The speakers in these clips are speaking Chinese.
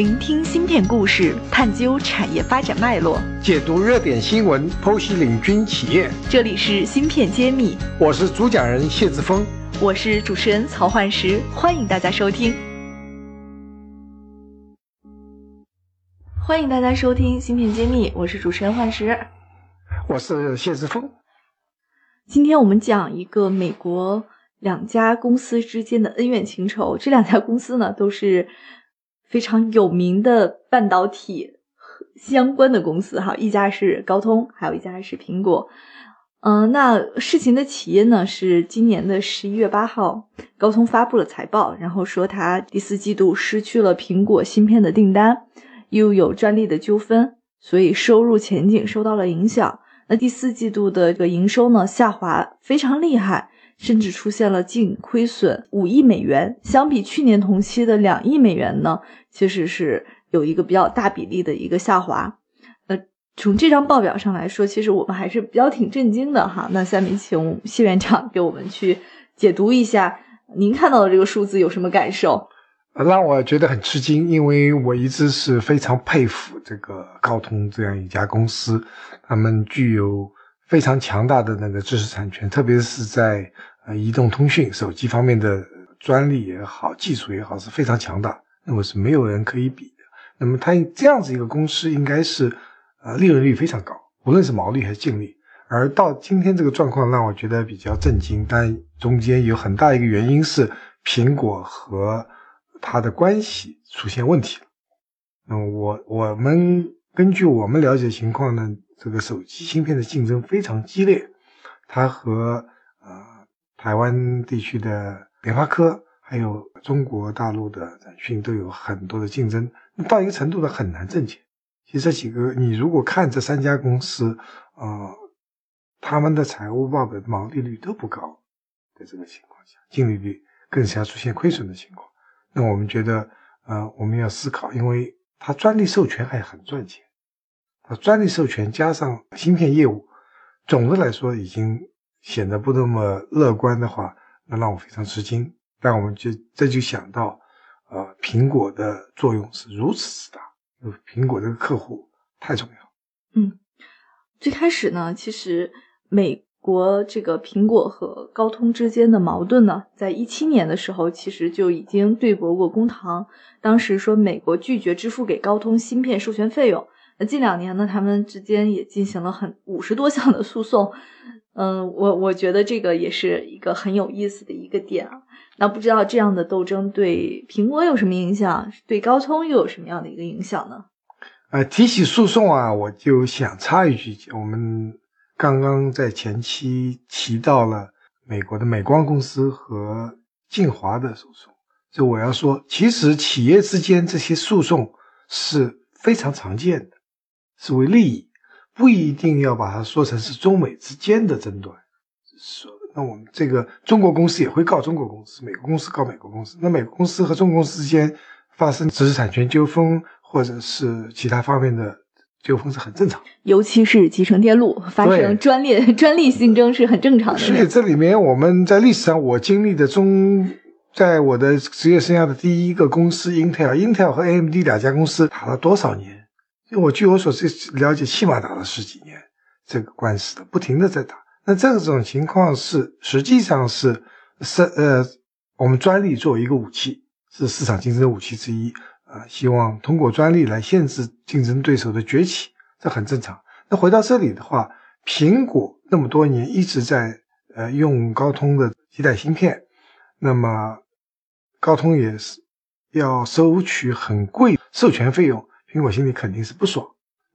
聆听芯片故事，探究产业发展脉络，解读热点新闻，剖析领军企业。这里是芯片揭秘，我是主讲人谢志峰，我是主持人曹焕石，欢迎大家收听。欢迎大家收听芯片揭秘，我是主持人焕石，我是谢志峰。今天我们讲一个美国两家公司之间的恩怨情仇，这两家公司呢都是。非常有名的半导体相关的公司哈，一家是高通，还有一家是苹果。嗯，那事情的起因呢是今年的十一月八号，高通发布了财报，然后说它第四季度失去了苹果芯片的订单，又有专利的纠纷，所以收入前景受到了影响。那第四季度的这个营收呢下滑非常厉害。甚至出现了净亏损五亿美元，相比去年同期的两亿美元呢，其实是有一个比较大比例的一个下滑。那从这张报表上来说，其实我们还是比较挺震惊的哈。那下面请谢院长给我们去解读一下，您看到的这个数字有什么感受？让我觉得很吃惊，因为我一直是非常佩服这个高通这样一家公司，他们具有非常强大的那个知识产权，特别是在。呃，移动通讯、手机方面的专利也好，技术也好，是非常强大，那么是没有人可以比的。那么它这样子一个公司，应该是呃利润率非常高，无论是毛利还是净利。而到今天这个状况，让我觉得比较震惊。但中间有很大一个原因是苹果和它的关系出现问题了。那我我们根据我们了解情况呢，这个手机芯片的竞争非常激烈，它和。台湾地区的联发科，还有中国大陆的展讯都有很多的竞争，到一个程度呢很难挣钱。其实这几个，你如果看这三家公司，呃，他们的财务报表毛利率都不高，在这个情况下，净利率更是要出现亏损的情况。那我们觉得，呃，我们要思考，因为它专利授权还很赚钱，它专利授权加上芯片业务，总的来说已经。显得不那么乐观的话，那让我非常吃惊。但我们就这就想到，呃，苹果的作用是如此之大，苹果这个客户太重要。嗯，最开始呢，其实美国这个苹果和高通之间的矛盾呢，在一七年的时候，其实就已经对簿过公堂。当时说美国拒绝支付给高通芯片授权费用。那近两年呢，他们之间也进行了很五十多项的诉讼。嗯，我我觉得这个也是一个很有意思的一个点啊。那不知道这样的斗争对苹果有什么影响，对高通又有什么样的一个影响呢？呃，提起诉讼啊，我就想插一句，我们刚刚在前期提到了美国的美光公司和晋华的诉讼，就我要说，其实企业之间这些诉讼是非常常见的，是为利益。不一定要把它说成是中美之间的争端，说那我们这个中国公司也会告中国公司，美国公司告美国公司。那美国公司和中国公司之间发生知识产权纠纷或者是其他方面的纠纷是很正常，尤其是集成电路发生专利 专利竞争是很正常的。所以这里面我们在历史上我经历的中，在我的职业生涯的第一个公司 Intel，Intel 和 AMD 两家公司打了多少年？因为我据我所知了解，起码打了十几年这个官司的，不停的在打。那这种情况是实际上是是呃，我们专利作为一个武器，是市场竞争的武器之一啊。希望通过专利来限制竞争对手的崛起，这很正常。那回到这里的话，苹果那么多年一直在呃用高通的基带芯片，那么高通也是要收取很贵授权费用。苹果心里肯定是不爽，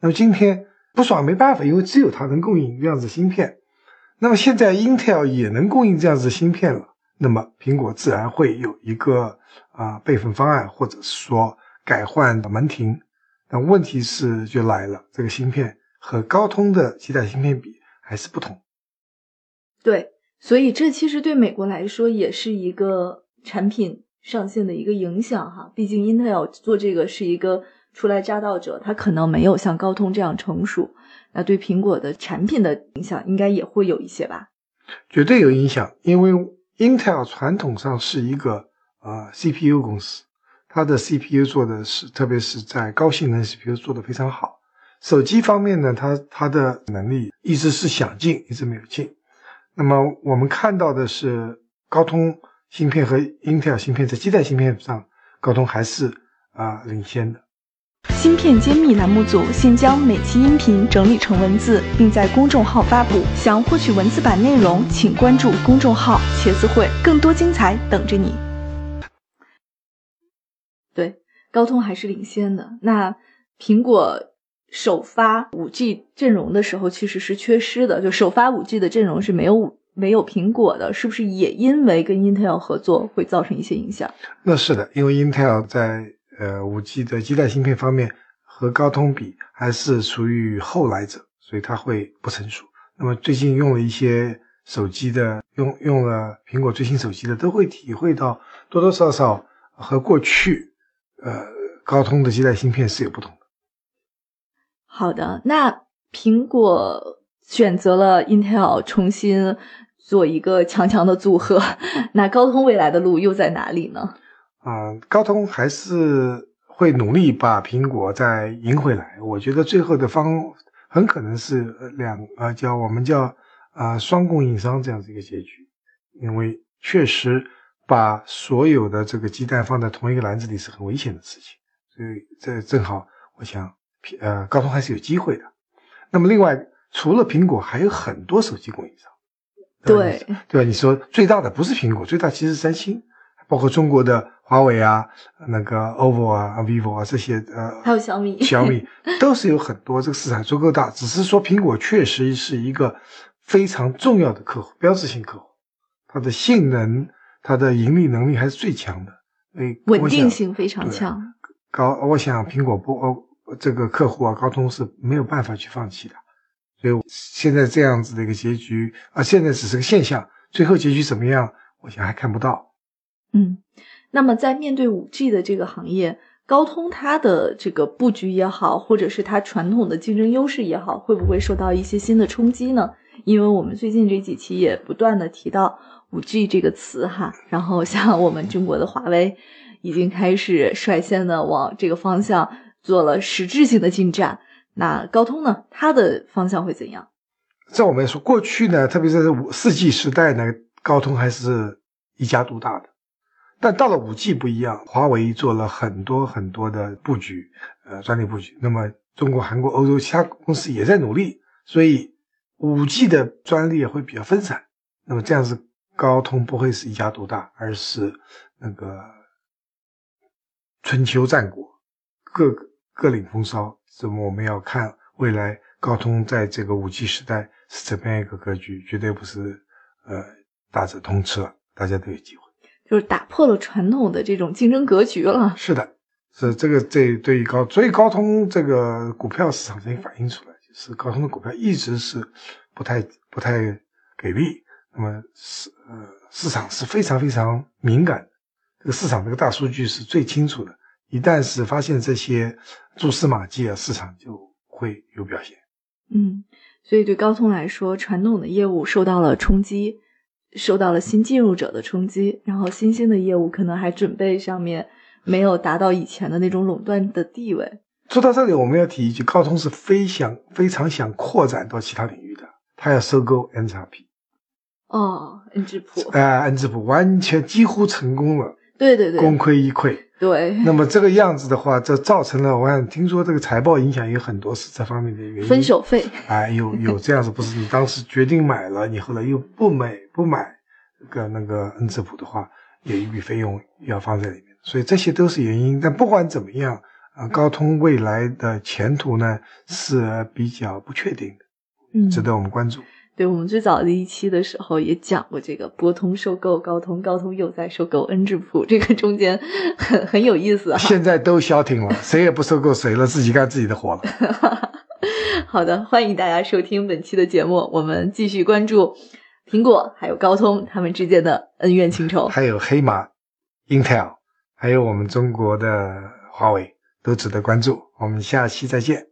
那么今天不爽没办法，因为只有它能供应这样子芯片。那么现在 Intel 也能供应这样子的芯片了，那么苹果自然会有一个啊备份方案，或者是说改换的门庭。但问题是就来了，这个芯片和高通的基带芯片比还是不同。对，所以这其实对美国来说也是一个产品上线的一个影响哈。毕竟 Intel 做这个是一个。初来乍到者，他可能没有像高通这样成熟，那对苹果的产品的影响应该也会有一些吧？绝对有影响，因为 Intel 传统上是一个呃 CPU 公司，它的 CPU 做的是，特别是在高性能 CPU 做的非常好。手机方面呢，它它的能力一直是想进，一直没有进。那么我们看到的是，高通芯片和 Intel 芯片在基带芯片上，高通还是啊领先的。芯片揭秘栏目组现将每期音频整理成文字，并在公众号发布。想获取文字版内容，请关注公众号“茄子会”，更多精彩等着你。对，高通还是领先的。那苹果首发五 G 阵容的时候，其实是缺失的，就首发五 G 的阵容是没有五没有苹果的，是不是也因为跟 Intel 合作会造成一些影响？那是的，因为 Intel 在呃五 G 的基带芯片方面和高通比还是属于后来者，所以它会不成熟。那么最近用了一些手机的，用用了苹果最新手机的，都会体会到多多少少和过去。呃，高通的基带芯片是有不同的。好的，那苹果选择了 Intel 重新做一个强强的组合，那高通未来的路又在哪里呢？啊，高通还是会努力把苹果再赢回来。我觉得最后的方很可能是两啊，叫我们叫啊双供应商这样子一个结局，因为确实。把所有的这个鸡蛋放在同一个篮子里是很危险的事情，所以这正好，我想，呃，高通还是有机会的。那么，另外除了苹果，还有很多手机供应商，对对吧？你说最大的不是苹果，最大其实是三星，包括中国的华为啊，那个 OPPO 啊、vivo 啊这些，呃，还有小米，小米 都是有很多，这个市场足够大。只是说苹果确实是一个非常重要的客户，标志性客户，它的性能。它的盈利能力还是最强的，诶，稳定性非常强。高，我想苹果不，这个客户啊，高通是没有办法去放弃的。所以现在这样子的一个结局啊，现在只是个现象，最后结局怎么样，我想还看不到。嗯，那么在面对五 G 的这个行业，高通它的这个布局也好，或者是它传统的竞争优势也好，会不会受到一些新的冲击呢？因为我们最近这几期也不断的提到。五 G 这个词哈，然后像我们中国的华为已经开始率先的往这个方向做了实质性的进展。那高通呢，它的方向会怎样？在我们说过去呢，特别是五四 G 时代呢，高通还是一家独大的。但到了五 G 不一样，华为做了很多很多的布局，呃，专利布局。那么中国、韩国、欧洲其他公司也在努力，所以五 G 的专利会比较分散。那么这样子。高通不会是一家独大，而是那个春秋战国各各领风骚。那么我们要看未来高通在这个五 G 时代是怎么样一个格局，绝对不是呃大者通吃，大家都有机会，就是打破了传统的这种竞争格局了。是的，是这个这对于高，所以高通这个股票市场上反映出来，就是高通的股票一直是不太不太给力。那么市呃市场是非常非常敏感，这个市场这个大数据是最清楚的。一旦是发现这些蛛丝马迹啊，市场就会有表现。嗯，所以对高通来说，传统的业务受到了冲击，受到了新进入者的冲击，然后新兴的业务可能还准备上面没有达到以前的那种垄断的地位。说到这里，我们要提一句，高通是非想非常想扩展到其他领域的，他要收购 N 叉 P。哦，恩智浦，哎，恩智浦完全几乎成功了，对对对，功亏一篑。对，那么这个样子的话，这造成了，我看听说这个财报影响有很多是这方面的原因。分手费，哎，有有这样子，不是你当时决定买了，你后来又不买不买个那个恩智浦的话，有一笔费用要放在里面，所以这些都是原因。但不管怎么样，啊，高通未来的前途呢是比较不确定的，嗯，值得我们关注。对我们最早的一期的时候也讲过这个博通收购高通，高通又在收购恩智浦，这个中间很很有意思啊。现在都消停了，谁也不收购谁了，自己干自己的活了。好的，欢迎大家收听本期的节目，我们继续关注苹果还有高通他们之间的恩怨情仇，还有黑马、Intel，还有我们中国的华为都值得关注。我们下期再见。